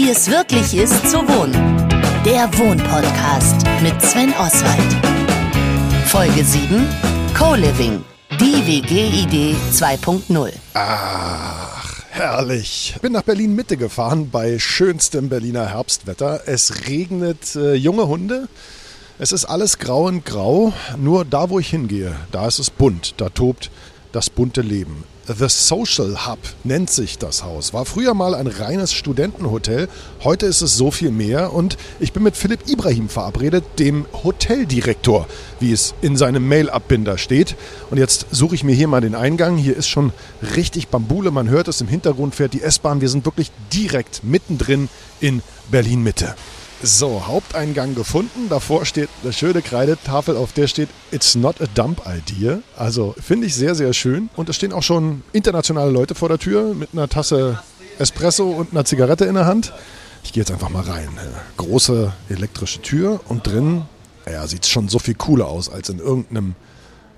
Wie es wirklich ist zu wohnen. Der Wohnpodcast mit Sven Oswald. Folge 7. Co-Living. Die WG-Idee 2.0. Ach, herrlich. Bin nach Berlin Mitte gefahren bei schönstem Berliner Herbstwetter. Es regnet äh, junge Hunde. Es ist alles grau und grau. Nur da, wo ich hingehe, da ist es bunt. Da tobt das bunte Leben. The Social Hub nennt sich das Haus. War früher mal ein reines Studentenhotel. Heute ist es so viel mehr. Und ich bin mit Philipp Ibrahim verabredet, dem Hoteldirektor, wie es in seinem Mail-Abbinder steht. Und jetzt suche ich mir hier mal den Eingang. Hier ist schon richtig Bambule. Man hört es im Hintergrund, fährt die S-Bahn. Wir sind wirklich direkt mittendrin in Berlin-Mitte. So, Haupteingang gefunden. Davor steht eine schöne Kreidetafel, auf der steht It's not a dump idea. Also finde ich sehr, sehr schön. Und es stehen auch schon internationale Leute vor der Tür mit einer Tasse Espresso und einer Zigarette in der Hand. Ich gehe jetzt einfach mal rein. Große elektrische Tür und drin, ja, sieht es schon so viel cooler aus als in irgendeinem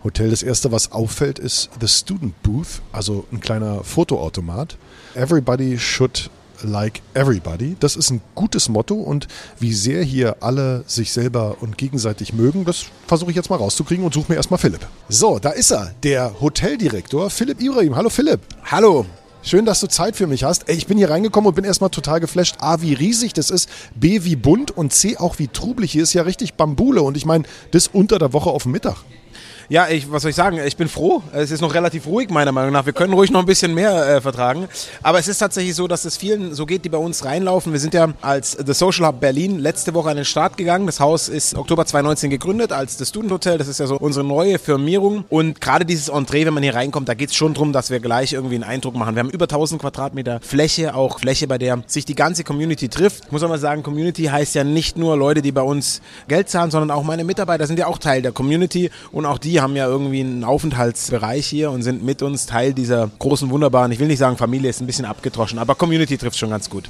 Hotel. Das erste, was auffällt, ist The Student Booth, also ein kleiner Fotoautomat. Everybody should like everybody. Das ist ein gutes Motto und wie sehr hier alle sich selber und gegenseitig mögen, das versuche ich jetzt mal rauszukriegen und suche mir erstmal Philipp. So, da ist er, der Hoteldirektor Philipp Ibrahim. Hallo Philipp. Hallo. Schön, dass du Zeit für mich hast. Ey, ich bin hier reingekommen und bin erstmal total geflasht. A, wie riesig das ist, B, wie bunt und C, auch wie trubelig. Hier ist ja richtig Bambule und ich meine, das unter der Woche auf dem Mittag. Ja, ich, was soll ich sagen? Ich bin froh. Es ist noch relativ ruhig, meiner Meinung nach. Wir können ruhig noch ein bisschen mehr äh, vertragen. Aber es ist tatsächlich so, dass es vielen so geht, die bei uns reinlaufen. Wir sind ja als The Social Hub Berlin letzte Woche an den Start gegangen. Das Haus ist Oktober 2019 gegründet als das Student Hotel. Das ist ja so unsere neue Firmierung. Und gerade dieses Entree, wenn man hier reinkommt, da geht es schon darum, dass wir gleich irgendwie einen Eindruck machen. Wir haben über 1000 Quadratmeter Fläche, auch Fläche, bei der sich die ganze Community trifft. Ich muss mal sagen, Community heißt ja nicht nur Leute, die bei uns Geld zahlen, sondern auch meine Mitarbeiter sind ja auch Teil der Community. Und auch die haben ja irgendwie einen Aufenthaltsbereich hier und sind mit uns Teil dieser großen, wunderbaren, ich will nicht sagen Familie, ist ein bisschen abgetroschen, aber Community trifft schon ganz gut.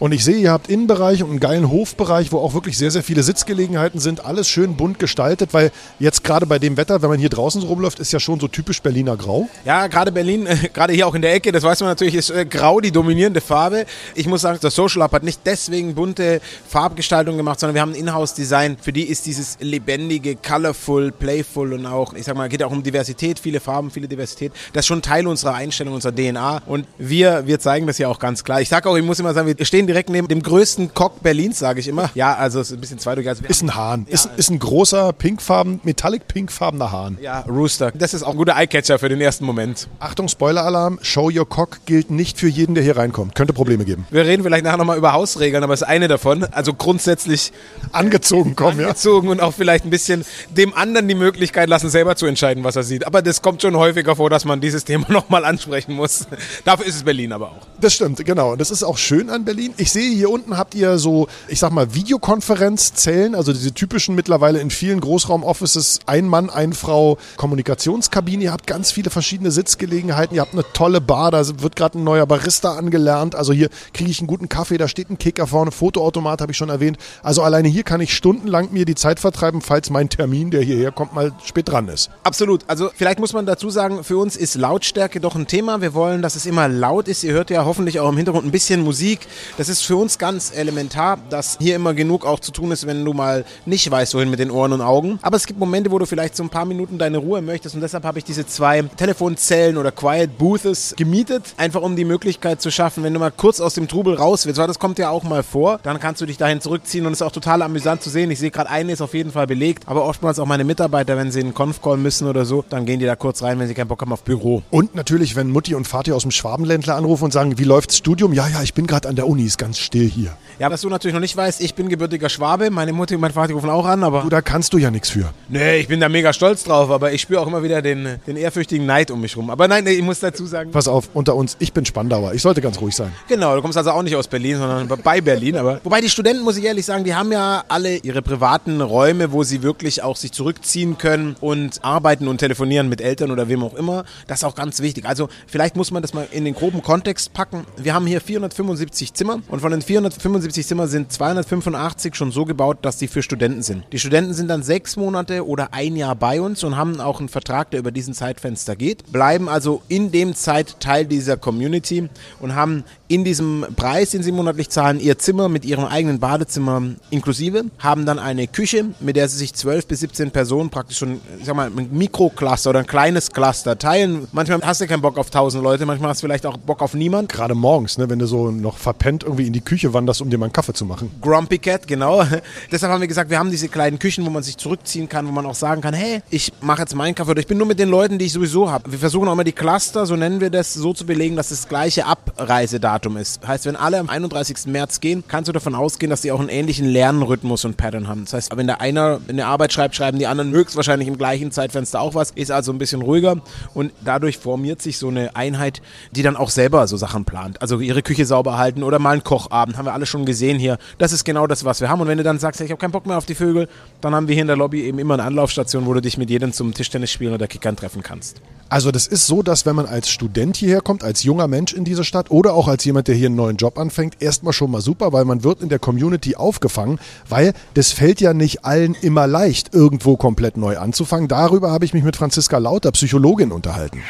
Und ich sehe, ihr habt Innenbereich und einen geilen Hofbereich, wo auch wirklich sehr, sehr viele Sitzgelegenheiten sind. Alles schön bunt gestaltet, weil jetzt gerade bei dem Wetter, wenn man hier draußen so rumläuft, ist ja schon so typisch Berliner Grau. Ja, gerade Berlin, äh, gerade hier auch in der Ecke, das weiß man natürlich, ist äh, Grau die dominierende Farbe. Ich muss sagen, das Social Hub hat nicht deswegen bunte Farbgestaltung gemacht, sondern wir haben ein Inhouse-Design. Für die ist dieses lebendige, colorful, playful und auch, ich sag mal, geht auch um Diversität, viele Farben, viele Diversität. Das ist schon Teil unserer Einstellung, unserer DNA. Und wir, wir zeigen das ja auch ganz klar. Ich sag auch, ich muss immer sagen, wir stehen direkt neben dem größten Cock Berlins, sage ich immer. Ja, also es ist ein bisschen zweideutig. Also ist ein Hahn. Ja. Ist, ist ein großer pinkfarben, metallic pinkfarbener Hahn. Ja, Rooster. Das ist auch ein guter Eyecatcher für den ersten Moment. Achtung, Spoiler-Alarm. Show Your Cock gilt nicht für jeden, der hier reinkommt. Könnte Probleme geben. Wir reden vielleicht nachher nochmal über Hausregeln, aber es ist eine davon. Also grundsätzlich angezogen kommen, angezogen ja. Angezogen und auch vielleicht ein bisschen dem anderen die Möglichkeit lassen, selber zu entscheiden, was er sieht. Aber das kommt schon häufiger vor, dass man dieses Thema nochmal ansprechen muss. Dafür ist es Berlin aber auch. Das stimmt, genau. Und das ist auch schön an Berlin. Ich sehe hier unten habt ihr so, ich sag mal, Videokonferenzzellen, also diese typischen mittlerweile in vielen Großraumoffices, ein Mann, ein Frau Kommunikationskabine. Ihr habt ganz viele verschiedene Sitzgelegenheiten. Ihr habt eine tolle Bar, da wird gerade ein neuer Barista angelernt. Also hier kriege ich einen guten Kaffee, da steht ein Kicker vorne, Fotoautomat habe ich schon erwähnt. Also alleine hier kann ich stundenlang mir die Zeit vertreiben, falls mein Termin, der hierher kommt, mal spät dran ist. Absolut. Also vielleicht muss man dazu sagen, für uns ist Lautstärke doch ein Thema. Wir wollen, dass es immer laut ist. Ihr hört ja hoffentlich auch im Hintergrund ein bisschen Musik. Das ist für uns ganz elementar, dass hier immer genug auch zu tun ist, wenn du mal nicht weißt, wohin mit den Ohren und Augen. Aber es gibt Momente, wo du vielleicht so ein paar Minuten deine Ruhe möchtest und deshalb habe ich diese zwei Telefonzellen oder Quiet Booths gemietet, einfach um die Möglichkeit zu schaffen, wenn du mal kurz aus dem Trubel raus willst, weil das kommt ja auch mal vor, dann kannst du dich dahin zurückziehen und es ist auch total amüsant zu sehen. Ich sehe gerade, eine ist auf jeden Fall belegt, aber oftmals auch meine Mitarbeiter, wenn sie einen Conf-Call müssen oder so, dann gehen die da kurz rein, wenn sie keinen Bock haben auf Büro. Und natürlich, wenn Mutti und Vati aus dem Schwabenländler anrufen und sagen, wie läuft's Studium? Ja, ja, ich bin gerade an der Uni, ist ganz still hier. Ja, was du natürlich noch nicht weißt, ich bin gebürtiger Schwabe, meine Mutter und mein Vater rufen auch an, aber... Du, da kannst du ja nichts für. Nee, ich bin da mega stolz drauf, aber ich spüre auch immer wieder den, den ehrfürchtigen Neid um mich rum. Aber nein, ich muss dazu sagen... Pass auf, unter uns, ich bin Spandauer, ich sollte ganz ruhig sein. Genau, du kommst also auch nicht aus Berlin, sondern bei Berlin, aber... Wobei die Studenten, muss ich ehrlich sagen, die haben ja alle ihre privaten Räume, wo sie wirklich auch sich zurückziehen können und arbeiten und telefonieren mit Eltern oder wem auch immer. Das ist auch ganz wichtig. Also vielleicht muss man das mal in den groben Kontext packen. Wir haben hier 475 Zimmer und von den 475 Zimmern sind 285 schon so gebaut, dass die für Studenten sind. Die Studenten sind dann sechs Monate oder ein Jahr bei uns und haben auch einen Vertrag, der über diesen Zeitfenster geht, bleiben also in dem Zeit Teil dieser Community und haben in diesem Preis, den sie monatlich zahlen, ihr Zimmer mit ihrem eigenen Badezimmer inklusive, haben dann eine Küche, mit der sie sich 12 bis 17 Personen praktisch schon, ich sag mal, ein Mikrocluster oder ein kleines Cluster teilen. Manchmal hast du keinen Bock auf 1000 Leute, manchmal hast du vielleicht auch Bock auf niemand. Gerade morgens, ne, wenn du so noch verpennt irgendwie in die Küche wanderst, um dir mal einen Kaffee zu machen. Grumpy Cat, genau. Deshalb haben wir gesagt, wir haben diese kleinen Küchen, wo man sich zurückziehen kann, wo man auch sagen kann, hey, ich mache jetzt meinen Kaffee oder ich bin nur mit den Leuten, die ich sowieso habe. Wir versuchen auch immer die Cluster, so nennen wir das, so zu belegen, dass das gleiche Abreisedatum ist. Heißt, wenn alle am 31. März gehen, kannst du davon ausgehen, dass die auch einen ähnlichen Lernrhythmus und Pattern haben. Das heißt, wenn der einer eine Arbeit schreibt, schreiben die anderen höchstwahrscheinlich im gleichen Zeitfenster auch was, ist also ein bisschen ruhiger und dadurch formiert sich so eine Einheit, die dann auch selber so Sachen plant. Also ihre Küche sauber halten oder mal einen Kochabend, haben wir alle schon gesehen hier. Das ist genau das, was wir haben. Und wenn du dann sagst, ich habe keinen Bock mehr auf die Vögel, dann haben wir hier in der Lobby eben immer eine Anlaufstation, wo du dich mit jedem zum Tischtennis spielen oder Kickern treffen kannst. Also das ist so, dass wenn man als Student hierher kommt, als junger Mensch in diese Stadt oder auch als jemand, der hier einen neuen Job anfängt, erstmal schon mal super, weil man wird in der Community aufgefangen, weil das fällt ja nicht allen immer leicht, irgendwo komplett neu anzufangen. Darüber habe ich mich mit Franziska Lauter, Psychologin, unterhalten.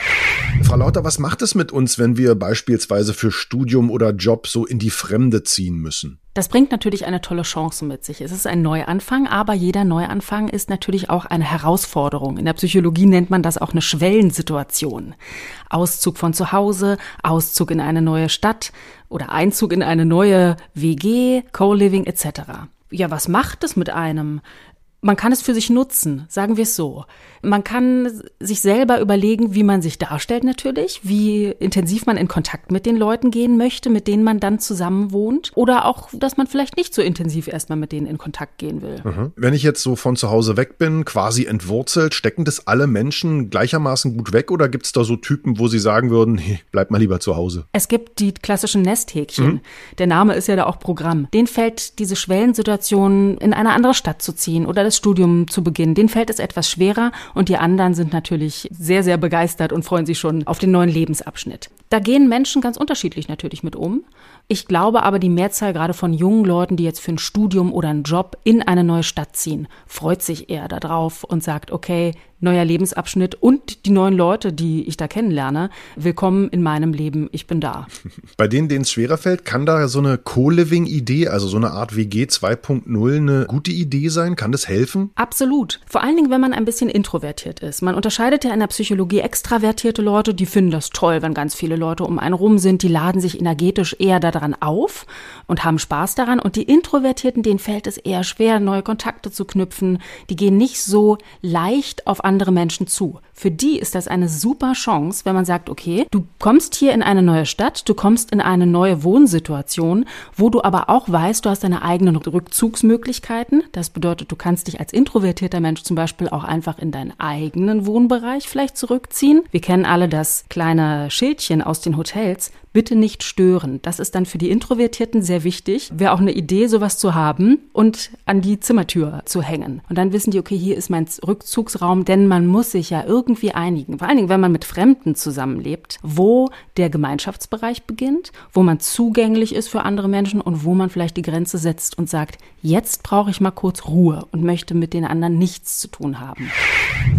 Frau Lauter, was macht es mit uns, wenn wir beispielsweise für Studium oder Job so in die Fremde ziehen müssen? Das bringt natürlich eine tolle Chance mit sich. Es ist ein Neuanfang, aber jeder Neuanfang ist natürlich auch eine Herausforderung. In der Psychologie nennt man das auch eine Schwellensituation. Auszug von zu Hause, Auszug in eine neue Stadt oder Einzug in eine neue WG, Co-Living etc. Ja, was macht es mit einem? Man kann es für sich nutzen, sagen wir es so. Man kann sich selber überlegen, wie man sich darstellt natürlich, wie intensiv man in Kontakt mit den Leuten gehen möchte, mit denen man dann zusammen wohnt. Oder auch, dass man vielleicht nicht so intensiv erstmal mit denen in Kontakt gehen will. Mhm. Wenn ich jetzt so von zu Hause weg bin, quasi entwurzelt, stecken das alle Menschen gleichermaßen gut weg oder gibt es da so Typen, wo sie sagen würden, hey, bleib mal lieber zu Hause? Es gibt die klassischen Nesthäkchen. Mhm. Der Name ist ja da auch Programm. Den fällt diese Schwellensituation, in eine andere Stadt zu ziehen oder das Studium zu beginnen, den fällt es etwas schwerer und die anderen sind natürlich sehr, sehr begeistert und freuen sich schon auf den neuen Lebensabschnitt. Da gehen Menschen ganz unterschiedlich natürlich mit um. Ich glaube aber, die Mehrzahl gerade von jungen Leuten, die jetzt für ein Studium oder einen Job in eine neue Stadt ziehen, freut sich eher darauf und sagt, okay, neuer Lebensabschnitt und die neuen Leute, die ich da kennenlerne. Willkommen in meinem Leben, ich bin da. Bei denen, denen es schwerer fällt, kann da so eine Co-Living-Idee, also so eine Art WG 2.0 eine gute Idee sein? Kann das helfen? Absolut. Vor allen Dingen, wenn man ein bisschen introvertiert ist. Man unterscheidet ja in der Psychologie extravertierte Leute, die finden das toll, wenn ganz viele Leute um einen rum sind, die laden sich energetisch eher daran auf und haben Spaß daran. Und die Introvertierten, denen fällt es eher schwer, neue Kontakte zu knüpfen. Die gehen nicht so leicht auf andere Menschen zu. Für die ist das eine super Chance, wenn man sagt, okay, du kommst hier in eine neue Stadt, du kommst in eine neue Wohnsituation, wo du aber auch weißt, du hast deine eigenen Rückzugsmöglichkeiten. Das bedeutet, du kannst dich als introvertierter Mensch zum Beispiel auch einfach in deinen eigenen Wohnbereich vielleicht zurückziehen. Wir kennen alle das kleine Schildchen aus den Hotels bitte nicht stören. Das ist dann für die Introvertierten sehr wichtig. Wäre auch eine Idee, sowas zu haben und an die Zimmertür zu hängen. Und dann wissen die, okay, hier ist mein Rückzugsraum, denn man muss sich ja irgendwie einigen. Vor allen Dingen, wenn man mit Fremden zusammenlebt, wo der Gemeinschaftsbereich beginnt, wo man zugänglich ist für andere Menschen und wo man vielleicht die Grenze setzt und sagt, jetzt brauche ich mal kurz Ruhe und möchte mit den anderen nichts zu tun haben.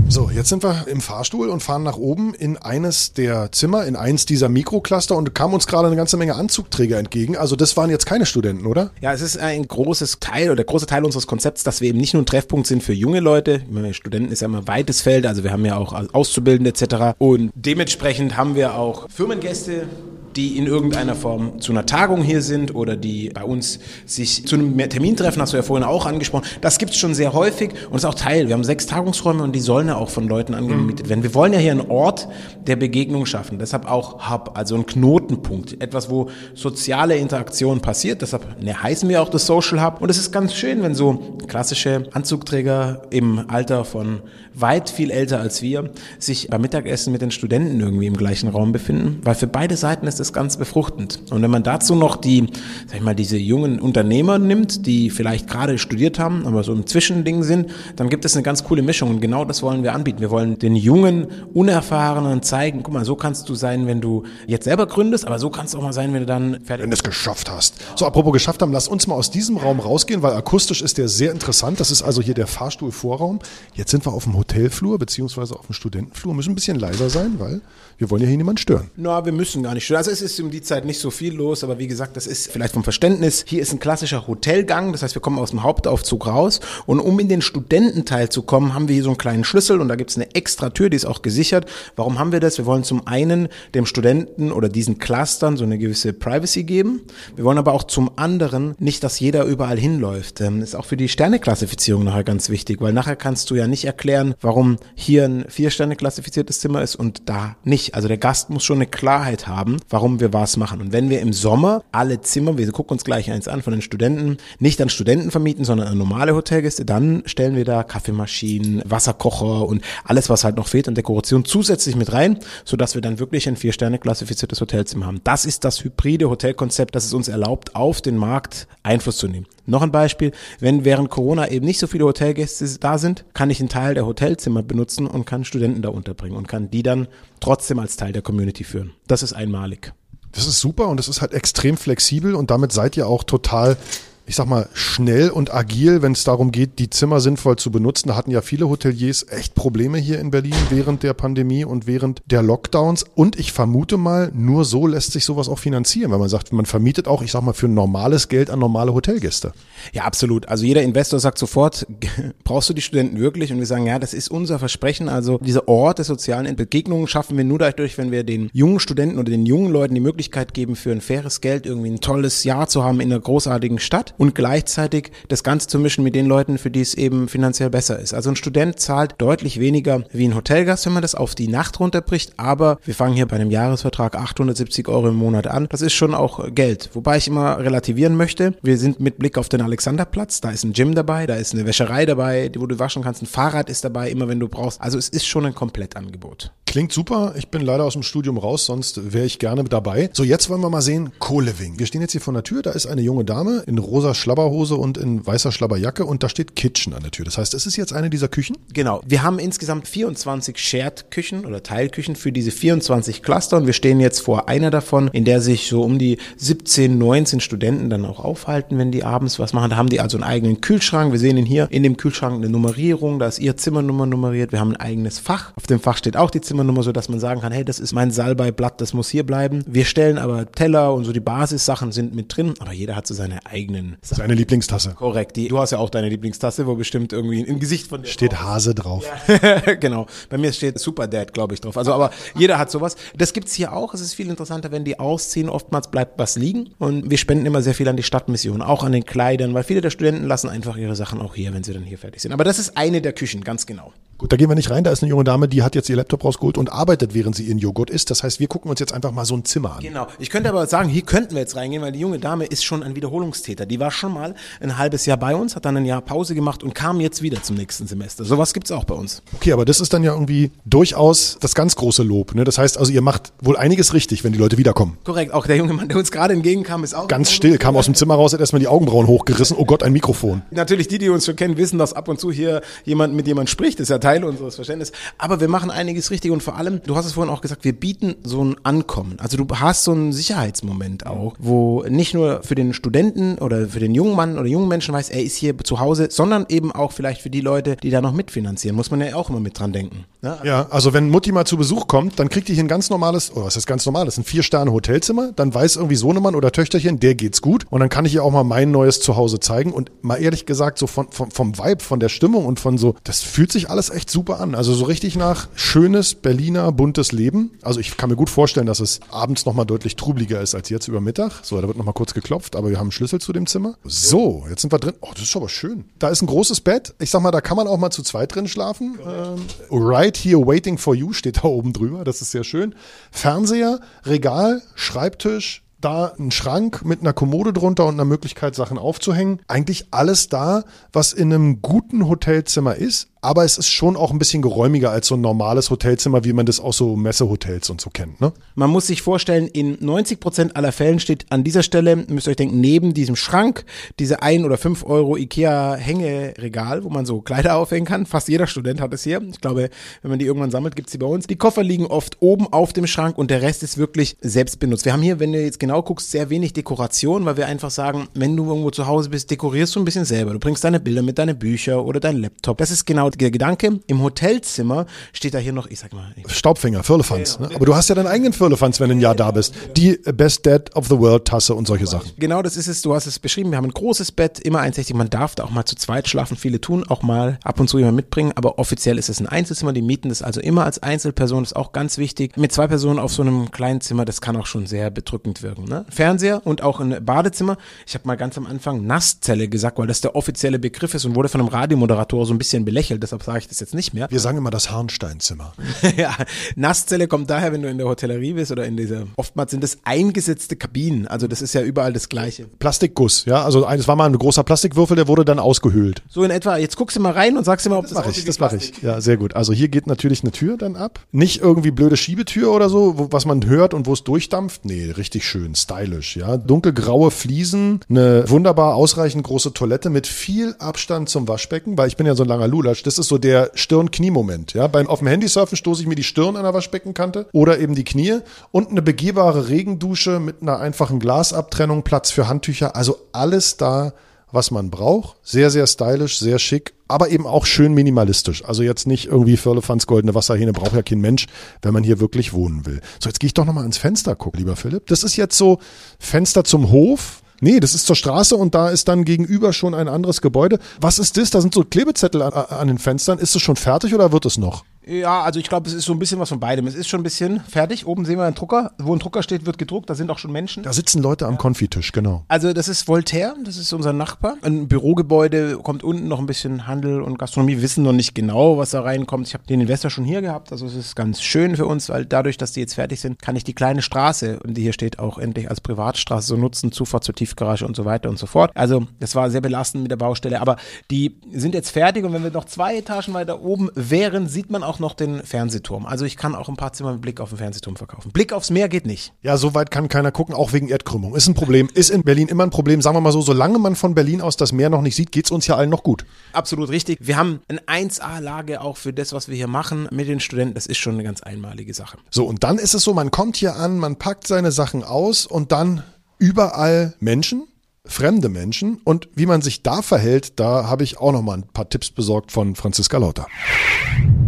So, jetzt sind wir im Fahrstuhl und fahren nach oben in eines der Zimmer, in eins dieser Mikrocluster und kam uns gerade eine ganze Menge Anzugträger entgegen. Also das waren jetzt keine Studenten, oder? Ja, es ist ein großes Teil oder der große Teil unseres Konzepts, dass wir eben nicht nur ein Treffpunkt sind für junge Leute. Meine, Studenten ist ja immer ein weites Feld, also wir haben ja auch Auszubildende etc. Und dementsprechend haben wir auch Firmengäste, die in irgendeiner Form zu einer Tagung hier sind oder die bei uns sich zu einem Termin treffen, hast du ja vorhin auch angesprochen. Das gibt es schon sehr häufig und ist auch Teil. Wir haben sechs Tagungsräume und die sollen ja auch von Leuten angemietet werden. Wir wollen ja hier einen Ort der Begegnung schaffen. Deshalb auch Hub, also ein Knotenpunkt. Etwas, wo soziale Interaktion passiert. Deshalb ne, heißen wir auch das Social Hub. Und es ist ganz schön, wenn so klassische Anzugträger im Alter von weit viel älter als wir sich beim Mittagessen mit den Studenten irgendwie im gleichen Raum befinden. Weil für beide Seiten ist das ganz befruchtend. Und wenn man dazu noch die, sag ich mal, diese jungen Unternehmer nimmt, die vielleicht gerade studiert haben, aber so im Zwischending sind, dann gibt es eine ganz coole Mischung. Und genau das wollen wir anbieten. Wir wollen den jungen, Unerfahrenen zeigen, guck mal, so kannst du sein, wenn du jetzt selber gründest, aber so kannst du auch mal sein, wenn du dann fertig Wenn du es geschafft hast. So, apropos geschafft haben, lass uns mal aus diesem Raum rausgehen, weil akustisch ist der sehr interessant. Das ist also hier der Fahrstuhlvorraum. Jetzt sind wir auf dem Hotelflur, beziehungsweise auf dem Studentenflur. Müssen ein bisschen leiser sein, weil wir wollen ja hier niemanden stören. Na, wir müssen gar nicht stören. Also es ist um die Zeit nicht so viel los, aber wie gesagt, das ist vielleicht vom Verständnis. Hier ist ein klassischer Hotelgang, das heißt, wir kommen aus dem Hauptaufzug raus und um in den Studententeil zu kommen, haben wir hier so einen kleinen Schlüssel und da gibt es eine extra Tür, die ist auch gesichert. Warum haben wir das? Wir wollen zum einen dem Studenten oder diesen Clustern so eine gewisse Privacy geben. Wir wollen aber auch zum anderen nicht, dass jeder überall hinläuft. Das ähm, ist auch für die Sterneklassifizierung nachher ganz wichtig, weil nachher kannst du ja nicht erklären, warum hier ein vier Sterne klassifiziertes Zimmer ist und da nicht. Also der Gast muss schon eine Klarheit haben, warum wir was machen. Und wenn wir im Sommer alle Zimmer, wir gucken uns gleich eins an von den Studenten, nicht an Studenten vermieten, sondern an normale Hotelgäste, dann stellen wir da Kaffeemaschinen, Wasserkocher und alles, was halt noch fehlt an Dekoration zusätzlich mit rein, sodass wir dann wirklich ein vier Sterne klassifiziertes Hotelzimmer haben. Das ist das hybride Hotelkonzept, das es uns erlaubt, auf den Markt Einfluss zu nehmen. Noch ein Beispiel, wenn während Corona eben nicht so viele Hotelgäste da sind, kann ich einen Teil der Hotelzimmer benutzen und kann Studenten da unterbringen und kann die dann trotzdem als Teil der Community führen. Das ist einmalig. Das ist super und das ist halt extrem flexibel und damit seid ihr auch total ich sag mal, schnell und agil, wenn es darum geht, die Zimmer sinnvoll zu benutzen. Da hatten ja viele Hoteliers echt Probleme hier in Berlin während der Pandemie und während der Lockdowns. Und ich vermute mal, nur so lässt sich sowas auch finanzieren, weil man sagt, man vermietet auch, ich sag mal, für normales Geld an normale Hotelgäste. Ja, absolut. Also jeder Investor sagt sofort, brauchst du die Studenten wirklich? Und wir sagen, ja, das ist unser Versprechen. Also dieser Ort der sozialen Begegnungen schaffen wir nur dadurch, wenn wir den jungen Studenten oder den jungen Leuten die Möglichkeit geben, für ein faires Geld irgendwie ein tolles Jahr zu haben in einer großartigen Stadt und gleichzeitig das Ganze zu mischen mit den Leuten, für die es eben finanziell besser ist. Also ein Student zahlt deutlich weniger wie ein Hotelgast, wenn man das auf die Nacht runterbricht, aber wir fangen hier bei einem Jahresvertrag 870 Euro im Monat an. Das ist schon auch Geld. Wobei ich immer relativieren möchte. Wir sind mit Blick auf den Alexanderplatz, da ist ein Gym dabei, da ist eine Wäscherei dabei, wo du waschen kannst, ein Fahrrad ist dabei, immer wenn du brauchst. Also es ist schon ein Komplettangebot. Klingt super. Ich bin leider aus dem Studium raus, sonst wäre ich gerne dabei. So, jetzt wollen wir mal sehen, Co-Living. Wir stehen jetzt hier vor der Tür, da ist eine junge Dame in rosa Schlabberhose und in weißer Schlabberjacke und da steht Kitchen an der Tür. Das heißt, es ist jetzt eine dieser Küchen? Genau. Wir haben insgesamt 24 Shared-Küchen oder Teilküchen für diese 24 Cluster und wir stehen jetzt vor einer davon, in der sich so um die 17, 19 Studenten dann auch aufhalten, wenn die abends was machen. Da haben die also einen eigenen Kühlschrank. Wir sehen ihn hier in dem Kühlschrank eine Nummerierung. Da ist ihr Zimmernummer nummeriert. Wir haben ein eigenes Fach. Auf dem Fach steht auch die Zimmernummer, sodass man sagen kann, hey, das ist mein Salbeiblatt, das muss hier bleiben. Wir stellen aber Teller und so die Basissachen sind mit drin, aber jeder hat so seine eigenen seine Lieblingstasse. Korrekt. Die, du hast ja auch deine Lieblingstasse, wo bestimmt irgendwie im Gesicht von dir steht drauf. Hase drauf. Ja. genau. Bei mir steht Super Dad, glaube ich, drauf. Also, aber jeder hat sowas. Das gibt's hier auch. Es ist viel interessanter, wenn die ausziehen. Oftmals bleibt was liegen. Und wir spenden immer sehr viel an die Stadtmission, auch an den Kleidern, weil viele der Studenten lassen einfach ihre Sachen auch hier, wenn sie dann hier fertig sind. Aber das ist eine der Küchen, ganz genau. Gut, da gehen wir nicht rein. Da ist eine junge Dame, die hat jetzt ihr Laptop rausgeholt und arbeitet, während sie ihren Joghurt isst. Das heißt, wir gucken uns jetzt einfach mal so ein Zimmer an. Genau. Ich könnte aber sagen, hier könnten wir jetzt reingehen, weil die junge Dame ist schon ein Wiederholungstäter. Die war schon mal ein halbes Jahr bei uns, hat dann ein Jahr Pause gemacht und kam jetzt wieder zum nächsten Semester. Sowas gibt's auch bei uns. Okay, aber das ist dann ja irgendwie durchaus das ganz große Lob. Ne? Das heißt also, ihr macht wohl einiges richtig, wenn die Leute wiederkommen. Korrekt. Auch der junge Mann, der uns gerade entgegenkam, ist auch ganz still, kam aus dem Zimmer raus, hat erstmal die Augenbrauen hochgerissen. Oh Gott, ein Mikrofon. Natürlich, die, die uns schon kennen, wissen, dass ab und zu hier jemand mit jemand spricht. Das ist ja Teil unseres Verständnisses. Aber wir machen einiges richtig und vor allem, du hast es vorhin auch gesagt, wir bieten so ein Ankommen. Also du hast so einen Sicherheitsmoment auch, wo nicht nur für den Studenten oder für den jungen Mann oder jungen Menschen weiß, er ist hier zu Hause, sondern eben auch vielleicht für die Leute, die da noch mitfinanzieren. Muss man ja auch immer mit dran denken. Ne? Ja, also wenn Mutti mal zu Besuch kommt, dann kriegt die hier ein ganz normales, oh, was ist ganz normales, ein Vier-Sterne-Hotelzimmer. Dann weiß irgendwie Sohnemann oder Töchterchen, der geht's gut. Und dann kann ich ihr auch mal mein neues Zuhause zeigen. Und mal ehrlich gesagt, so von, vom, vom Vibe, von der Stimmung und von so, das fühlt sich alles echt super an. Also so richtig nach schönes Berliner buntes Leben. Also ich kann mir gut vorstellen, dass es abends nochmal deutlich trubeliger ist als jetzt über Mittag. So, da wird nochmal kurz geklopft, aber wir haben einen Schlüssel zu dem Zimmer. So, jetzt sind wir drin. Oh, das ist aber schön. Da ist ein großes Bett. Ich sag mal, da kann man auch mal zu zweit drin schlafen. Ähm, right here waiting for you steht da oben drüber. Das ist sehr schön. Fernseher, Regal, Schreibtisch, da ein Schrank mit einer Kommode drunter und einer Möglichkeit, Sachen aufzuhängen. Eigentlich alles da, was in einem guten Hotelzimmer ist, aber es ist schon auch ein bisschen geräumiger als so ein normales Hotelzimmer, wie man das aus so Messehotels und so kennt. Ne? Man muss sich vorstellen, in 90 Prozent aller Fällen steht an dieser Stelle, müsst ihr euch denken, neben diesem Schrank diese 1 oder 5 Euro Ikea-Hängeregal, wo man so Kleider aufhängen kann. Fast jeder Student hat es hier. Ich glaube, wenn man die irgendwann sammelt, gibt's die bei uns. Die Koffer liegen oft oben auf dem Schrank und der Rest ist wirklich selbst benutzt. Wir haben hier, wenn du jetzt genau guckst, sehr wenig Dekoration, weil wir einfach sagen, wenn du irgendwo zu Hause bist, dekorierst du ein bisschen selber. Du bringst deine Bilder mit, deine Bücher oder dein Laptop. Das ist genau der Gedanke. Im Hotelzimmer steht da hier noch, ich sag mal. Staubfänger, Firlefanz. Ne? Aber du hast ja deinen eigenen Firlefanz, wenn du ein Jahr da bist. Die Best Dad of the World Tasse und solche Sachen. Genau, das ist es. Du hast es beschrieben. Wir haben ein großes Bett, immer 1,60. Man darf da auch mal zu zweit schlafen. Viele tun auch mal ab und zu jemand mitbringen. Aber offiziell ist es ein Einzelzimmer. Die mieten das also immer als Einzelperson. Das ist auch ganz wichtig. Mit zwei Personen auf so einem kleinen Zimmer, das kann auch schon sehr bedrückend wirken. Ne? Fernseher und auch ein Badezimmer. Ich habe mal ganz am Anfang Nasszelle gesagt, weil das der offizielle Begriff ist und wurde von einem Radiomoderator so ein bisschen belächelt. Deshalb sage ich das jetzt nicht mehr. Wir sagen immer das Harnsteinzimmer. ja, Nasszelle kommt daher, wenn du in der Hotellerie bist oder in dieser, oftmals sind das eingesetzte Kabinen. Also das ist ja überall das Gleiche. Plastikguss, ja. Also es war mal ein großer Plastikwürfel, der wurde dann ausgehöhlt. So in etwa, jetzt guckst du mal rein und sagst dir mal, ob das, Das mache ich, das mache ich. Ja, sehr gut. Also hier geht natürlich eine Tür dann ab. Nicht irgendwie blöde Schiebetür oder so, wo, was man hört und wo es durchdampft. Nee, richtig schön, stylisch, ja. Dunkelgraue Fliesen, eine wunderbar ausreichend große Toilette mit viel Abstand zum Waschbecken, weil ich bin ja so ein langer Lulatsch. Das ist so der Stirn-Knie-Moment, ja. Beim auf dem Handysurfen stoße ich mir die Stirn an der Waschbeckenkante oder eben die Knie und eine begehbare Regendusche mit einer einfachen Glasabtrennung, Platz für Handtücher, also alles da, was man braucht. Sehr, sehr stylisch, sehr schick, aber eben auch schön minimalistisch. Also jetzt nicht irgendwie Firlefanz goldene Wasserhähne, braucht ja kein Mensch, wenn man hier wirklich wohnen will. So, jetzt gehe ich doch nochmal ans Fenster gucken, lieber Philipp. Das ist jetzt so Fenster zum Hof. Nee, das ist zur Straße und da ist dann gegenüber schon ein anderes Gebäude. Was ist das? Da sind so Klebezettel an, an den Fenstern. Ist es schon fertig oder wird es noch? Ja, also ich glaube, es ist so ein bisschen was von beidem. Es ist schon ein bisschen fertig. Oben sehen wir einen Drucker. Wo ein Drucker steht, wird gedruckt. Da sind auch schon Menschen. Da sitzen Leute am Konfitisch, genau. Also das ist Voltaire, das ist unser Nachbar. Ein Bürogebäude, kommt unten noch ein bisschen Handel und Gastronomie. Wir wissen noch nicht genau, was da reinkommt. Ich habe den Investor schon hier gehabt, also es ist ganz schön für uns, weil dadurch, dass die jetzt fertig sind, kann ich die kleine Straße, die hier steht, auch endlich als Privatstraße so nutzen, Zufahrt zur Tiefgarage und so weiter und so fort. Also das war sehr belastend mit der Baustelle, aber die sind jetzt fertig und wenn wir noch zwei Etagen weiter oben wären, sieht man auch noch den Fernsehturm. Also ich kann auch ein paar Zimmer mit Blick auf den Fernsehturm verkaufen. Blick aufs Meer geht nicht. Ja, so weit kann keiner gucken, auch wegen Erdkrümmung. Ist ein Problem. Ist in Berlin immer ein Problem. Sagen wir mal so, solange man von Berlin aus das Meer noch nicht sieht, geht's uns ja allen noch gut. Absolut richtig. Wir haben eine 1A-Lage auch für das, was wir hier machen mit den Studenten. Das ist schon eine ganz einmalige Sache. So, und dann ist es so, man kommt hier an, man packt seine Sachen aus und dann überall Menschen, fremde Menschen. Und wie man sich da verhält, da habe ich auch noch mal ein paar Tipps besorgt von Franziska Lauter.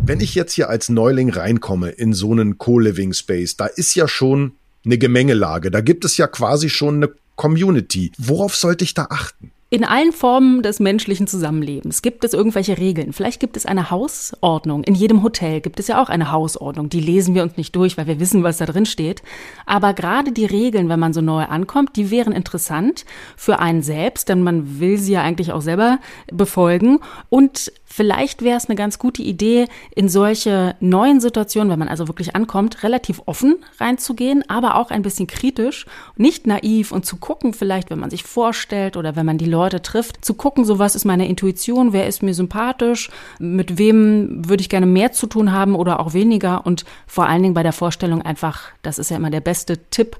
Wenn ich jetzt hier als Neuling reinkomme in so einen Co-Living Space, da ist ja schon eine Gemengelage. Da gibt es ja quasi schon eine Community. Worauf sollte ich da achten? In allen Formen des menschlichen Zusammenlebens gibt es irgendwelche Regeln. Vielleicht gibt es eine Hausordnung. In jedem Hotel gibt es ja auch eine Hausordnung. Die lesen wir uns nicht durch, weil wir wissen, was da drin steht. Aber gerade die Regeln, wenn man so neu ankommt, die wären interessant für einen selbst, denn man will sie ja eigentlich auch selber befolgen. Und vielleicht wäre es eine ganz gute Idee, in solche neuen Situationen, wenn man also wirklich ankommt, relativ offen reinzugehen, aber auch ein bisschen kritisch, nicht naiv und zu gucken, vielleicht, wenn man sich vorstellt oder wenn man die Leute trifft, zu gucken, so was ist meine Intuition, wer ist mir sympathisch, mit wem würde ich gerne mehr zu tun haben oder auch weniger. Und vor allen Dingen bei der Vorstellung einfach, das ist ja immer der beste Tipp,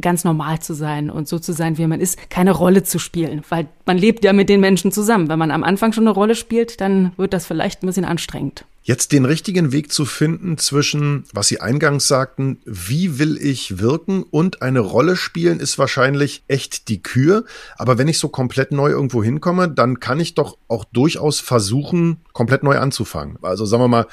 ganz normal zu sein und so zu sein, wie man ist, keine Rolle zu spielen, weil man lebt ja mit den Menschen zusammen. Wenn man am Anfang schon eine Rolle spielt, dann wird das vielleicht ein bisschen anstrengend. Jetzt den richtigen Weg zu finden zwischen, was Sie eingangs sagten, wie will ich wirken und eine Rolle spielen, ist wahrscheinlich echt die Kür. Aber wenn ich so komplett neu irgendwo hinkomme, dann kann ich doch auch durchaus versuchen, komplett neu anzufangen. Also sagen wir mal,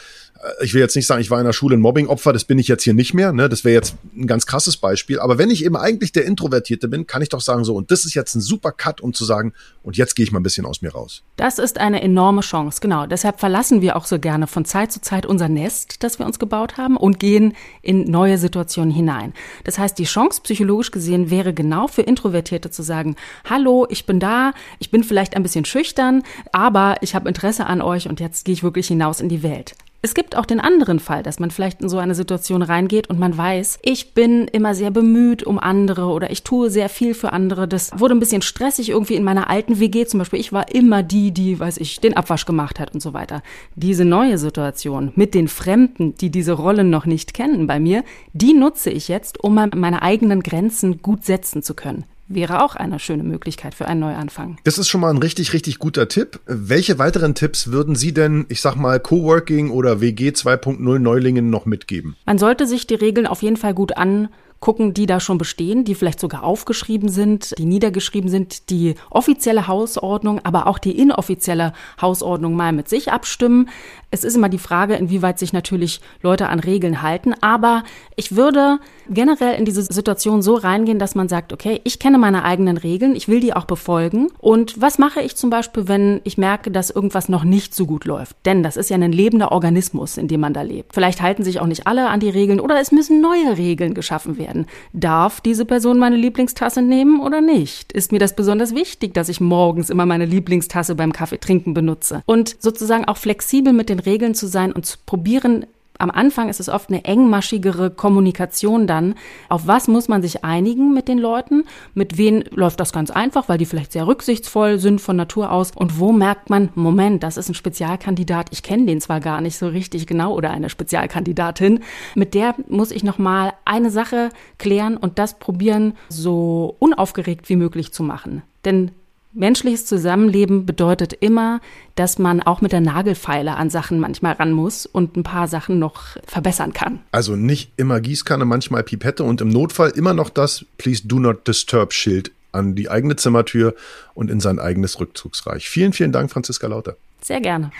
ich will jetzt nicht sagen, ich war in der Schule ein Mobbing-Opfer, das bin ich jetzt hier nicht mehr. Ne? Das wäre jetzt ein ganz krasses Beispiel. Aber wenn ich eben eigentlich der Introvertierte bin, kann ich doch sagen, so, und das ist jetzt ein super Cut, um zu sagen, und jetzt gehe ich mal ein bisschen aus mir raus. Das ist eine enorme Chance, genau. Deshalb verlassen wir auch so gerne von Zeit zu Zeit unser Nest, das wir uns gebaut haben, und gehen in neue Situationen hinein. Das heißt, die Chance, psychologisch gesehen, wäre genau für Introvertierte zu sagen, hallo, ich bin da, ich bin vielleicht ein bisschen schüchtern, aber ich habe Interesse an euch und jetzt gehe ich wirklich hinaus in die Welt. Es gibt auch den anderen Fall, dass man vielleicht in so eine Situation reingeht und man weiß, ich bin immer sehr bemüht um andere oder ich tue sehr viel für andere. Das wurde ein bisschen stressig irgendwie in meiner alten WG zum Beispiel. Ich war immer die, die, weiß ich, den Abwasch gemacht hat und so weiter. Diese neue Situation mit den Fremden, die diese Rollen noch nicht kennen bei mir, die nutze ich jetzt, um meine eigenen Grenzen gut setzen zu können wäre auch eine schöne Möglichkeit für einen Neuanfang. Das ist schon mal ein richtig, richtig guter Tipp. Welche weiteren Tipps würden Sie denn, ich sag mal, Coworking oder WG 2.0 Neulingen noch mitgeben? Man sollte sich die Regeln auf jeden Fall gut an gucken, die da schon bestehen, die vielleicht sogar aufgeschrieben sind, die niedergeschrieben sind, die offizielle Hausordnung, aber auch die inoffizielle Hausordnung mal mit sich abstimmen. Es ist immer die Frage, inwieweit sich natürlich Leute an Regeln halten, aber ich würde generell in diese Situation so reingehen, dass man sagt, okay, ich kenne meine eigenen Regeln, ich will die auch befolgen. Und was mache ich zum Beispiel, wenn ich merke, dass irgendwas noch nicht so gut läuft? Denn das ist ja ein lebender Organismus, in dem man da lebt. Vielleicht halten sich auch nicht alle an die Regeln oder es müssen neue Regeln geschaffen werden werden. Darf diese Person meine Lieblingstasse nehmen oder nicht? Ist mir das besonders wichtig, dass ich morgens immer meine Lieblingstasse beim Kaffee trinken benutze? Und sozusagen auch flexibel mit den Regeln zu sein und zu probieren, am Anfang ist es oft eine engmaschigere Kommunikation dann. Auf was muss man sich einigen mit den Leuten? Mit wem läuft das ganz einfach, weil die vielleicht sehr rücksichtsvoll sind von Natur aus? Und wo merkt man, Moment, das ist ein Spezialkandidat, ich kenne den zwar gar nicht so richtig genau oder eine Spezialkandidatin. Mit der muss ich nochmal eine Sache klären und das probieren, so unaufgeregt wie möglich zu machen. Denn Menschliches Zusammenleben bedeutet immer, dass man auch mit der Nagelfeile an Sachen manchmal ran muss und ein paar Sachen noch verbessern kann. Also nicht immer Gießkanne, manchmal Pipette und im Notfall immer noch das Please do not disturb Schild an die eigene Zimmertür und in sein eigenes Rückzugsreich. Vielen, vielen Dank, Franziska Lauter. Sehr gerne.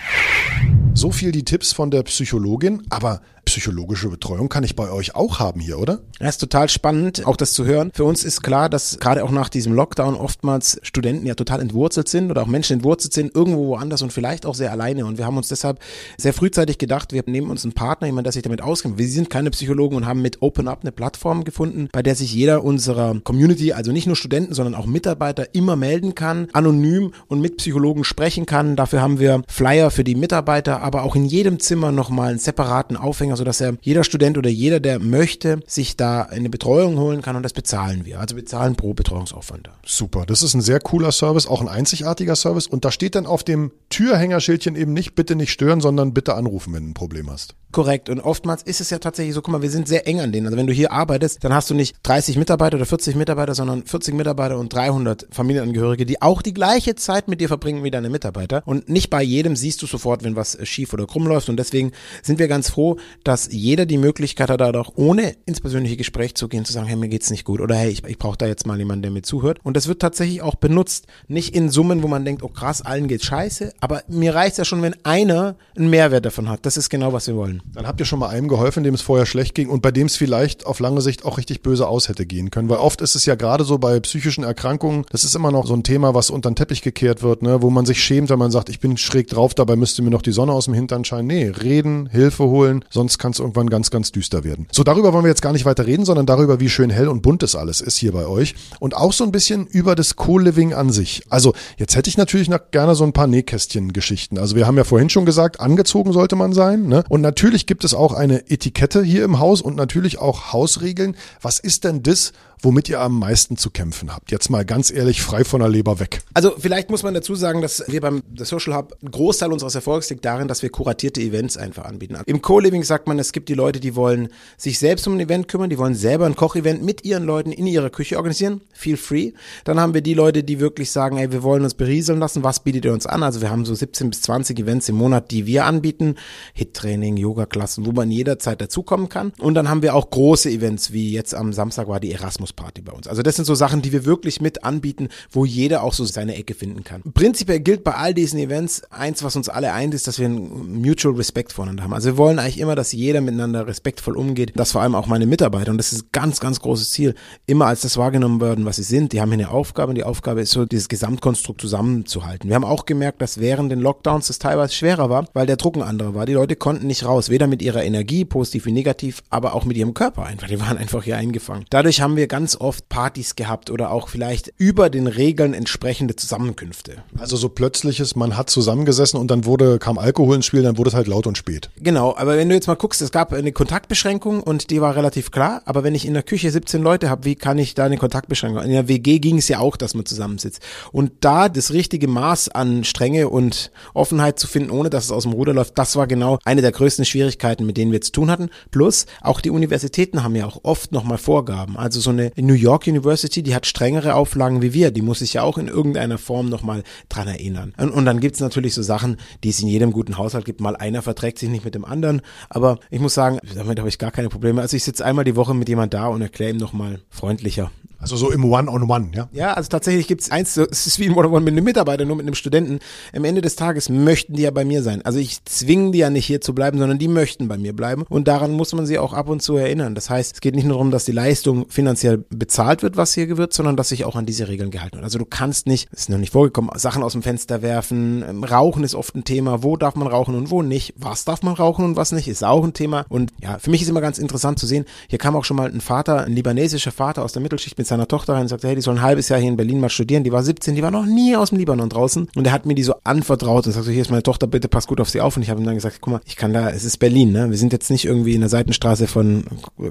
So viel die Tipps von der Psychologin, aber psychologische Betreuung kann ich bei euch auch haben hier, oder? Ja, ist total spannend, auch das zu hören. Für uns ist klar, dass gerade auch nach diesem Lockdown oftmals Studenten ja total entwurzelt sind oder auch Menschen entwurzelt sind, irgendwo woanders und vielleicht auch sehr alleine. Und wir haben uns deshalb sehr frühzeitig gedacht, wir nehmen uns einen Partner, jemand, der sich damit auskennt. Wir sind keine Psychologen und haben mit Open Up eine Plattform gefunden, bei der sich jeder unserer Community, also nicht nur Studenten, sondern auch Mitarbeiter immer melden kann, anonym und mit Psychologen sprechen kann. Dafür haben wir Flyer für die Mitarbeiter, aber auch in jedem Zimmer nochmal einen separaten Aufhänger, sodass er jeder Student oder jeder, der möchte, sich da eine Betreuung holen kann und das bezahlen wir. Also bezahlen pro Betreuungsaufwand. Super, das ist ein sehr cooler Service, auch ein einzigartiger Service und da steht dann auf dem Türhängerschildchen eben nicht bitte nicht stören, sondern bitte anrufen, wenn du ein Problem hast. Korrekt. Und oftmals ist es ja tatsächlich so, guck mal, wir sind sehr eng an denen. Also wenn du hier arbeitest, dann hast du nicht 30 Mitarbeiter oder 40 Mitarbeiter, sondern 40 Mitarbeiter und 300 Familienangehörige, die auch die gleiche Zeit mit dir verbringen wie deine Mitarbeiter. Und nicht bei jedem siehst du sofort, wenn was schief oder krumm läuft. Und deswegen sind wir ganz froh, dass jeder die Möglichkeit hat, da doch ohne ins persönliche Gespräch zu gehen, zu sagen, hey, mir geht's nicht gut oder hey, ich, ich brauche da jetzt mal jemanden, der mir zuhört. Und das wird tatsächlich auch benutzt. Nicht in Summen, wo man denkt, oh krass, allen geht's scheiße. Aber mir reicht's ja schon, wenn einer einen Mehrwert davon hat. Das ist genau, was wir wollen. Dann habt ihr schon mal einem geholfen, dem es vorher schlecht ging und bei dem es vielleicht auf lange Sicht auch richtig böse aus hätte gehen können. Weil oft ist es ja gerade so bei psychischen Erkrankungen, das ist immer noch so ein Thema, was unter den Teppich gekehrt wird, ne, wo man sich schämt, wenn man sagt, ich bin schräg drauf, dabei müsste mir noch die Sonne aus dem Hintern scheinen. Nee, reden, Hilfe holen, sonst kann es irgendwann ganz, ganz düster werden. So, darüber wollen wir jetzt gar nicht weiter reden, sondern darüber, wie schön hell und bunt das alles ist hier bei euch. Und auch so ein bisschen über das Co-Living an sich. Also, jetzt hätte ich natürlich noch gerne so ein paar Nähkästchen-Geschichten. Also, wir haben ja vorhin schon gesagt, angezogen sollte man sein. Ne? Und natürlich gibt es auch eine Etikette hier im Haus und natürlich auch Hausregeln. Was ist denn das, womit ihr am meisten zu kämpfen habt? Jetzt mal ganz ehrlich, frei von der Leber weg. Also vielleicht muss man dazu sagen, dass wir beim The Social Hub, ein Großteil unseres Erfolgs liegt darin, dass wir kuratierte Events einfach anbieten. Im Co-Living sagt man, es gibt die Leute, die wollen sich selbst um ein Event kümmern, die wollen selber ein Kochevent mit ihren Leuten in ihrer Küche organisieren. Feel free. Dann haben wir die Leute, die wirklich sagen, ey, wir wollen uns berieseln lassen. Was bietet ihr uns an? Also wir haben so 17 bis 20 Events im Monat, die wir anbieten. Hit-Training, Yoga-Klassen, wo man jederzeit dazukommen kann. Und dann haben wir auch große Events, wie jetzt am Samstag war die Erasmus-Party bei uns. Also das sind so Sachen, die wir wirklich mit anbieten, wo jeder auch so seine Ecke finden kann. Prinzipiell gilt bei all diesen Events eins, was uns alle eint, ist, dass wir einen Mutual Respect voneinander haben. Also wir wollen eigentlich immer, dass jeder miteinander respektvoll umgeht, dass vor allem auch meine Mitarbeiter, und das ist ganz, ganz großes Ziel, immer als das wahrgenommen werden, was sie sind. Die haben hier eine Aufgabe und die Aufgabe ist so, dieses Gesamtkonstrukt zusammenzuhalten. Wir haben auch gemerkt, dass während den Lockdowns das teilweise schwerer war, weil der Druck ein anderer war. Die Leute konnten nicht raus, weder mit ihrer Energie, positiv wie negativ, aber auch mit ihrem Körper einfach. Die waren einfach hier eingefangen. Dadurch haben wir ganz ganz oft Partys gehabt oder auch vielleicht über den Regeln entsprechende Zusammenkünfte. Also so plötzliches, man hat zusammengesessen und dann wurde, kam Alkohol ins Spiel, dann wurde es halt laut und spät. Genau, aber wenn du jetzt mal guckst, es gab eine Kontaktbeschränkung und die war relativ klar, aber wenn ich in der Küche 17 Leute habe, wie kann ich da eine Kontaktbeschränkung? In der WG ging es ja auch, dass man zusammensitzt. Und da das richtige Maß an Strenge und Offenheit zu finden, ohne dass es aus dem Ruder läuft, das war genau eine der größten Schwierigkeiten, mit denen wir zu tun hatten. Plus, auch die Universitäten haben ja auch oft nochmal Vorgaben. Also so eine New York University, die hat strengere Auflagen wie wir, die muss sich ja auch in irgendeiner Form nochmal dran erinnern. Und, und dann gibt's natürlich so Sachen, die es in jedem guten Haushalt gibt. Mal einer verträgt sich nicht mit dem anderen, aber ich muss sagen, damit habe ich gar keine Probleme. Also ich sitze einmal die Woche mit jemand da und erkläre ihm nochmal freundlicher. Also so im One-on-One, -on -One, ja? Ja, also tatsächlich gibt's eins, es ist wie ein One-on-One mit einem Mitarbeiter, nur mit einem Studenten. Am Ende des Tages möchten die ja bei mir sein. Also ich zwinge die ja nicht hier zu bleiben, sondern die möchten bei mir bleiben. Und daran muss man sie auch ab und zu erinnern. Das heißt, es geht nicht nur darum, dass die Leistung finanziell bezahlt wird, was hier wird, sondern dass sich auch an diese Regeln gehalten wird. Also du kannst nicht, ist noch nicht vorgekommen, Sachen aus dem Fenster werfen. Ähm, rauchen ist oft ein Thema. Wo darf man rauchen und wo nicht? Was darf man rauchen und was nicht? Ist auch ein Thema. Und ja, für mich ist immer ganz interessant zu sehen, hier kam auch schon mal ein Vater, ein libanesischer Vater aus der Mittelschicht mit seiner Tochter rein und sagte, hey, die soll ein halbes Jahr hier in Berlin mal studieren. Die war 17, die war noch nie aus dem Libanon draußen. Und er hat mir die so anvertraut und sagte, hier ist meine Tochter, bitte pass gut auf sie auf. Und ich habe ihm dann gesagt, guck mal, ich kann da, es ist Berlin, ne? Wir sind jetzt nicht irgendwie in der Seitenstraße von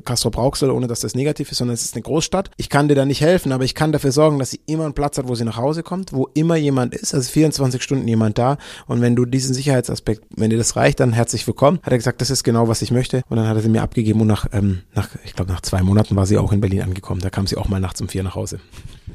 Castro Brauxel, ohne dass das negativ ist, sondern es ist eine Großstadt. Ich kann dir da nicht helfen, aber ich kann dafür sorgen, dass sie immer einen Platz hat, wo sie nach Hause kommt, wo immer jemand ist, also 24 Stunden jemand da. Und wenn du diesen Sicherheitsaspekt, wenn dir das reicht, dann herzlich willkommen. Hat er gesagt, das ist genau, was ich möchte. Und dann hat er sie mir abgegeben und nach, ähm, nach ich glaube, nach zwei Monaten war sie auch in Berlin angekommen. Da kam sie auch mal nachts um vier nach Hause.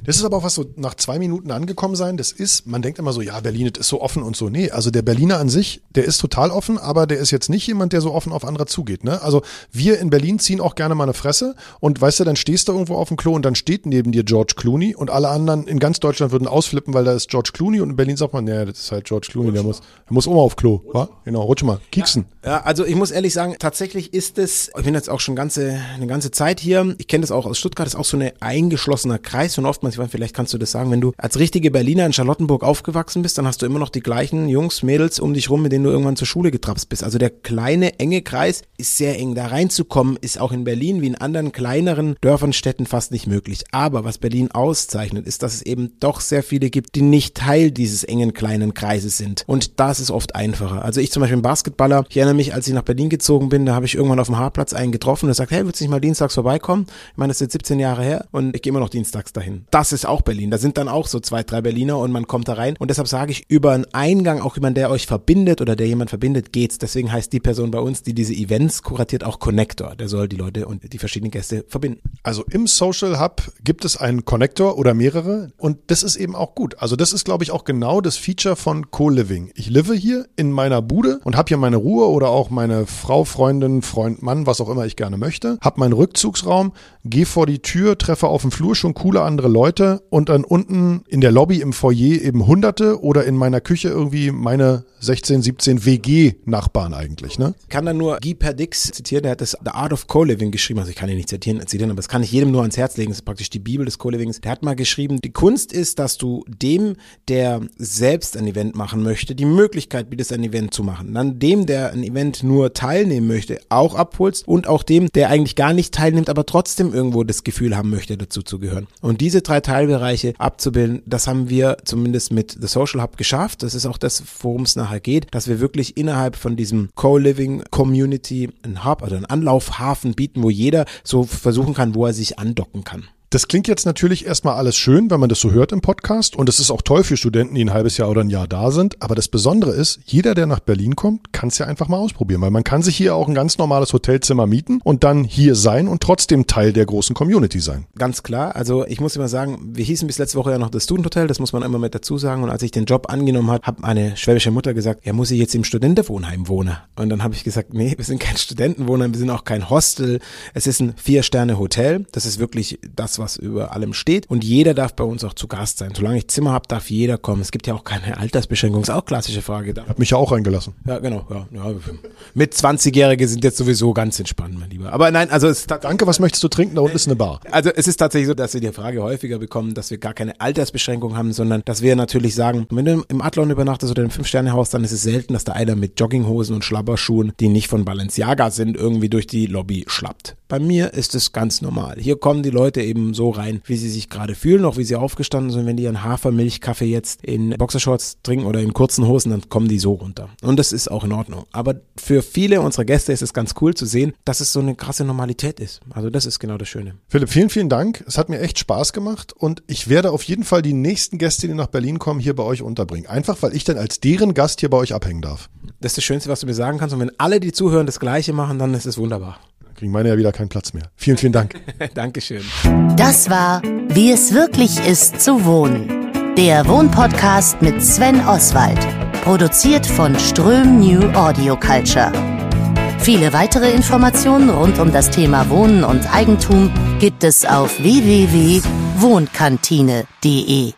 Das ist aber auch was so nach zwei Minuten angekommen sein. Das ist, man denkt immer so, ja, Berlin ist so offen und so. Nee, also der Berliner an sich, der ist total offen, aber der ist jetzt nicht jemand, der so offen auf andere zugeht. Ne? Also wir in Berlin ziehen auch gerne mal eine Fresse und weißt du, dann stehst du irgendwo auf dem Klo und dann steht neben dir George Clooney und alle anderen in ganz Deutschland würden ausflippen, weil da ist George Clooney und in Berlin sagt man, ja, das ist halt George Clooney, der muss, der muss mal auf Klo, wa? Genau, rutsch mal, kieksen. Ja, ja, also ich muss ehrlich sagen, tatsächlich ist es, ich bin jetzt auch schon ganze, eine ganze Zeit hier, ich kenne das auch aus Stuttgart, das ist auch so ein eingeschlossener Kreis und oftmals, ich meine, vielleicht kannst du das sagen, wenn du als richtige Berliner in Charlottenburg aufgewachsen bist, dann hast du immer noch die gleichen Jungs, Mädels um dich rum, mit denen du irgendwann zur Schule getrapst bist. Also der kleine, enge Kreis ist sehr eng. Da reinzukommen, ist auch in Berlin wie in anderen kleineren Dörfern, Städten fast nicht möglich. Aber was Berlin auszeichnet, ist, dass es eben doch sehr viele gibt, die nicht Teil dieses engen kleinen Kreises sind. Und das ist oft einfacher. Also ich zum Beispiel Basketballer, ich erinnere mich, als ich nach Berlin gezogen bin, da habe ich irgendwann auf dem Haarplatz einen getroffen und er sagt, hey, willst du nicht mal dienstags vorbeikommen? Ich meine, das ist jetzt 17 Jahre her und ich gehe immer noch dienstags dahin. Das ist auch Berlin. Da sind dann auch so zwei, drei Berliner und man kommt da rein. Und deshalb sage ich, über einen Eingang, auch jemand, der euch verbindet oder der jemand verbindet, geht's. Deswegen heißt die Person bei uns, die diese Events kuratiert, auch Connector. Der soll die Leute und die verschiedenen Gäste verbinden. Also im Social Hub gibt es einen Connector oder mehrere und das ist eben auch gut. Also das ist, glaube ich, auch genau das Feature von Co-Living. Ich live hier in meiner Bude und habe hier meine Ruhe oder auch meine Frau, Freundin, Freund, Mann, was auch immer ich gerne möchte, habe meinen Rückzugsraum, gehe vor die Tür, treffe auf dem Flur schon coole andere Leute und dann unten in der Lobby im Foyer eben Hunderte oder in meiner Küche irgendwie meine 16, 17 WG-Nachbarn eigentlich, ne? Ich kann dann nur Guy Perdix zitieren, der hat das The Art of Co-Living geschrieben, also ich kann ihn nicht zitieren, zitieren, aber das kann ich jedem nur ans Herz legen, das ist praktisch die Bibel des Co-Livings. Der hat mal geschrieben, die Kunst ist, dass du dem, der selbst ein Event machen möchte, die Möglichkeit bietest, ein Event zu machen. Dann dem, der ein Event nur teilnehmen möchte, auch abholst und auch dem, der eigentlich gar nicht teilnimmt, aber trotzdem irgendwo das Gefühl haben möchte, dazu zu gehören. Und diese drei Teilbereiche abzubilden, das haben wir zumindest mit The Social Hub geschafft. Das ist auch das, worum es nachher geht, dass wir wirklich innerhalb von diesem Co-Living Community einen Hub oder einen Anlaufhafen bieten, wo jeder so versuchen kann, wo er sich andocken kann. Das klingt jetzt natürlich erstmal alles schön, wenn man das so hört im Podcast. Und es ist auch toll für Studenten, die ein halbes Jahr oder ein Jahr da sind. Aber das Besondere ist, jeder, der nach Berlin kommt, kann es ja einfach mal ausprobieren. Weil man kann sich hier auch ein ganz normales Hotelzimmer mieten und dann hier sein und trotzdem Teil der großen Community sein. Ganz klar. Also ich muss immer sagen, wir hießen bis letzte Woche ja noch das Student Hotel. Das muss man immer mit dazu sagen. Und als ich den Job angenommen habe, hat meine schwäbische Mutter gesagt, ja, muss ich jetzt im Studentenwohnheim wohnen? Und dann habe ich gesagt, nee, wir sind kein Studentenwohnheim, wir sind auch kein Hostel. Es ist ein Vier-Sterne-Hotel. Das ist wirklich das, was über allem steht. Und jeder darf bei uns auch zu Gast sein. Solange ich Zimmer habe, darf jeder kommen. Es gibt ja auch keine Altersbeschränkung. Das ist auch klassische Frage. Da. Hat mich ja auch eingelassen. Ja, genau. Ja, ja. Mit 20-Jährige sind jetzt sowieso ganz entspannt, mein Lieber. Aber nein, also es Danke, was möchtest du trinken? Da unten ist eine Bar. Also es ist tatsächlich so, dass wir die Frage häufiger bekommen, dass wir gar keine Altersbeschränkung haben, sondern dass wir natürlich sagen, wenn du im Adlon übernachtest oder im Fünf-Sterne-Haus, dann ist es selten, dass da einer mit Jogginghosen und Schlabberschuhen, die nicht von Balenciaga sind, irgendwie durch die Lobby schlappt. Bei mir ist es ganz normal. Hier kommen die Leute eben kommen so rein, wie sie sich gerade fühlen, auch wie sie aufgestanden sind. Wenn die ihren Hafermilchkaffee jetzt in Boxershorts trinken oder in kurzen Hosen, dann kommen die so runter. Und das ist auch in Ordnung. Aber für viele unserer Gäste ist es ganz cool zu sehen, dass es so eine krasse Normalität ist. Also das ist genau das Schöne. Philipp, vielen, vielen Dank. Es hat mir echt Spaß gemacht und ich werde auf jeden Fall die nächsten Gäste, die nach Berlin kommen, hier bei euch unterbringen. Einfach, weil ich dann als deren Gast hier bei euch abhängen darf. Das ist das Schönste, was du mir sagen kannst. Und wenn alle, die zuhören, das Gleiche machen, dann ist es wunderbar. Kriegen meine ja wieder keinen Platz mehr. Vielen, vielen Dank. Dankeschön. Das war Wie es wirklich ist zu wohnen. Der Wohnpodcast mit Sven Oswald. Produziert von Ström New Audio Culture. Viele weitere Informationen rund um das Thema Wohnen und Eigentum gibt es auf www.wohnkantine.de.